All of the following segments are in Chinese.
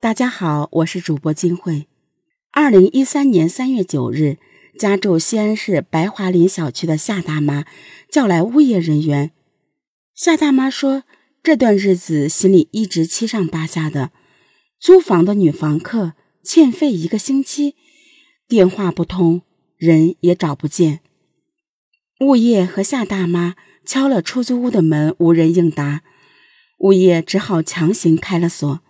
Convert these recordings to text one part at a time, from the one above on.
大家好，我是主播金慧。二零一三年三月九日，家住西安市白桦林小区的夏大妈叫来物业人员。夏大妈说，这段日子心里一直七上八下的。租房的女房客欠费一个星期，电话不通，人也找不见。物业和夏大妈敲了出租屋的门，无人应答，物业只好强行开了锁。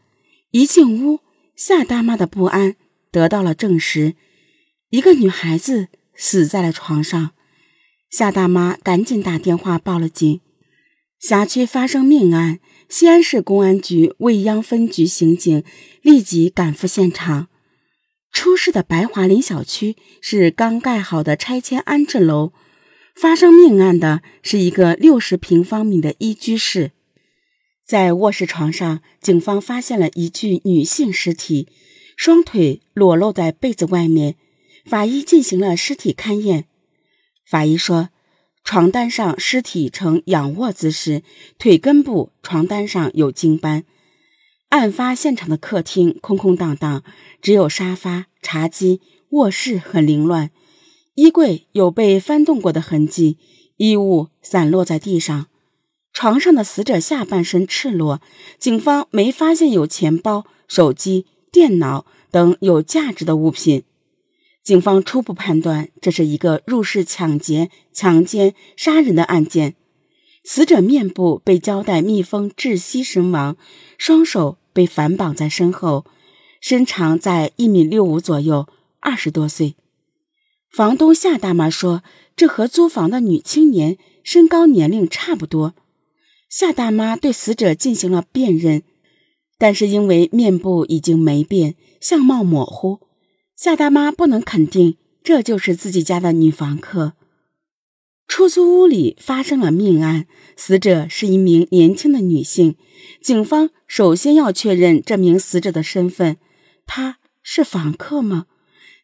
一进屋，夏大妈的不安得到了证实：一个女孩子死在了床上。夏大妈赶紧打电话报了警。辖区发生命案，西安市公安局未央分局刑警立即赶赴现场。出事的白桦林小区是刚盖好的拆迁安置楼，发生命案的是一个六十平方米的一居室。在卧室床上，警方发现了一具女性尸体，双腿裸露在被子外面。法医进行了尸体勘验，法医说，床单上尸体呈仰卧姿势，腿根部床单上有精斑。案发现场的客厅空空荡荡，只有沙发、茶几，卧室很凌乱，衣柜有被翻动过的痕迹，衣物散落在地上。床上的死者下半身赤裸，警方没发现有钱包、手机、电脑等有价值的物品。警方初步判断，这是一个入室抢劫、强奸、杀人的案件。死者面部被胶带密封窒息身亡，双手被反绑在身后，身长在一米六五左右，二十多岁。房东夏大妈说：“这和租房的女青年身高、年龄差不多。”夏大妈对死者进行了辨认，但是因为面部已经没变，相貌模糊，夏大妈不能肯定这就是自己家的女房客。出租屋里发生了命案，死者是一名年轻的女性，警方首先要确认这名死者的身份，她是房客吗？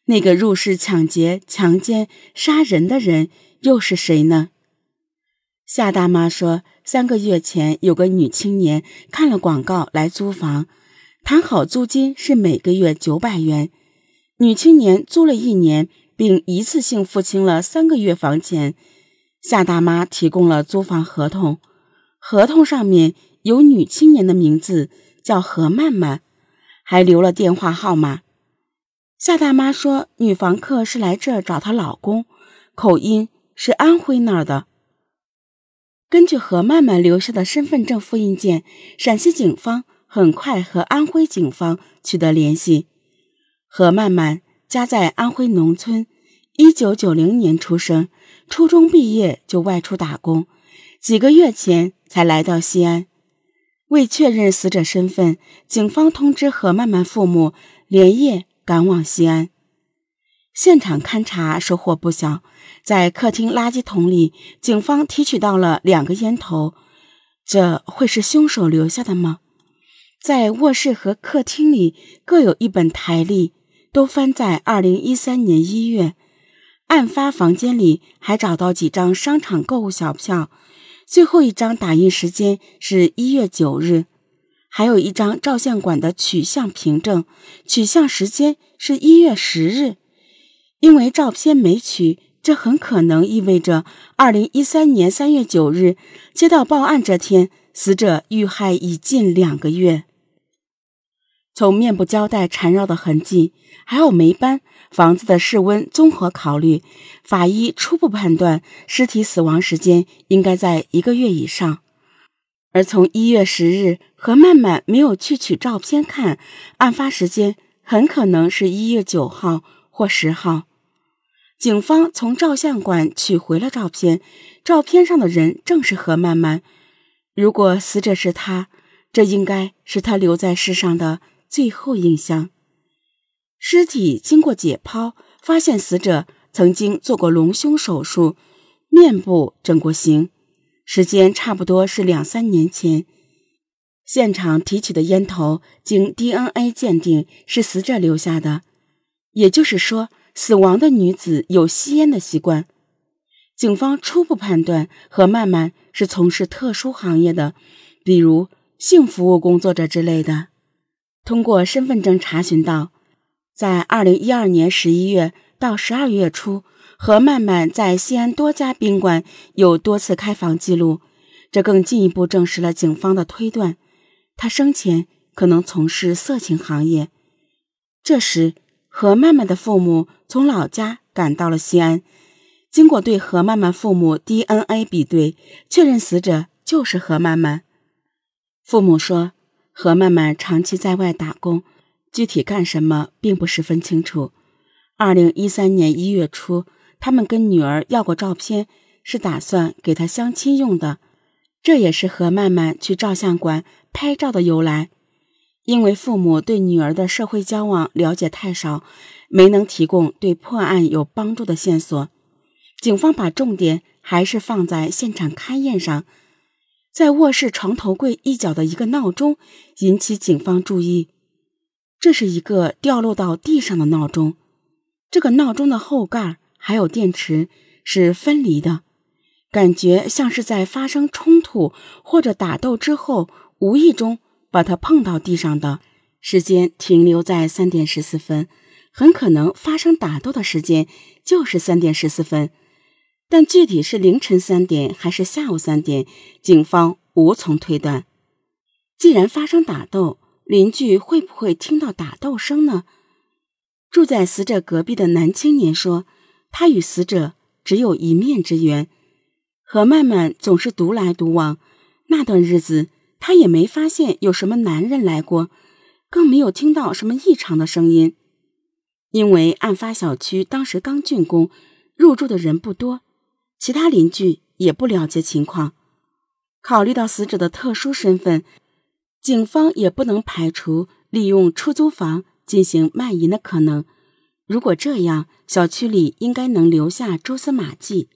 那个入室抢劫、强奸、杀人的人又是谁呢？夏大妈说，三个月前有个女青年看了广告来租房，谈好租金是每个月九百元。女青年租了一年，并一次性付清了三个月房钱。夏大妈提供了租房合同，合同上面有女青年的名字，叫何曼曼，还留了电话号码。夏大妈说，女房客是来这儿找她老公，口音是安徽那儿的。根据何曼曼留下的身份证复印件，陕西警方很快和安徽警方取得联系。何曼曼家在安徽农村，一九九零年出生，初中毕业就外出打工，几个月前才来到西安。为确认死者身份，警方通知何曼曼父母连夜赶往西安。现场勘查收获不小，在客厅垃圾桶里，警方提取到了两个烟头，这会是凶手留下的吗？在卧室和客厅里各有一本台历，都翻在二零一三年一月。案发房间里还找到几张商场购物小票，最后一张打印时间是一月九日，还有一张照相馆的取像凭证，取像时间是一月十日。因为照片没取，这很可能意味着二零一三年三月九日接到报案这天，死者遇害已近两个月。从面部胶带缠绕的痕迹，还有霉斑、房子的室温综合考虑，法医初步判断尸体死亡时间应该在一个月以上。而从一月十日何曼曼没有去取照片看，案发时间很可能是一月九号或十号。警方从照相馆取回了照片，照片上的人正是何曼曼。如果死者是他，这应该是他留在世上的最后印象。尸体经过解剖，发现死者曾经做过隆胸手术，面部整过形，时间差不多是两三年前。现场提取的烟头经 DNA 鉴定是死者留下的，也就是说。死亡的女子有吸烟的习惯，警方初步判断何曼曼是从事特殊行业的，比如性服务工作者之类的。通过身份证查询到，在二零一二年十一月到十二月初，何曼曼在西安多家宾馆有多次开房记录，这更进一步证实了警方的推断，她生前可能从事色情行业。这时，何曼曼的父母从老家赶到了西安，经过对何曼曼父母 DNA 比对，确认死者就是何曼曼。父母说。何曼曼长期在外打工，具体干什么并不十分清楚。二零一三年一月初，他们跟女儿要过照片，是打算给她相亲用的。这也是何曼曼去照相馆拍照的由来。因为父母对女儿的社会交往了解太少，没能提供对破案有帮助的线索。警方把重点还是放在现场勘验上。在卧室床头柜一角的一个闹钟引起警方注意，这是一个掉落到地上的闹钟。这个闹钟的后盖还有电池是分离的，感觉像是在发生冲突或者打斗之后无意中把它碰到地上的。时间停留在三点十四分，很可能发生打斗的时间就是三点十四分。但具体是凌晨三点还是下午三点，警方无从推断。既然发生打斗，邻居会不会听到打斗声呢？住在死者隔壁的男青年说：“他与死者只有一面之缘。何曼曼总是独来独往，那段日子他也没发现有什么男人来过，更没有听到什么异常的声音。因为案发小区当时刚竣工，入住的人不多。”其他邻居也不了解情况，考虑到死者的特殊身份，警方也不能排除利用出租房进行卖淫的可能。如果这样，小区里应该能留下蛛丝马迹。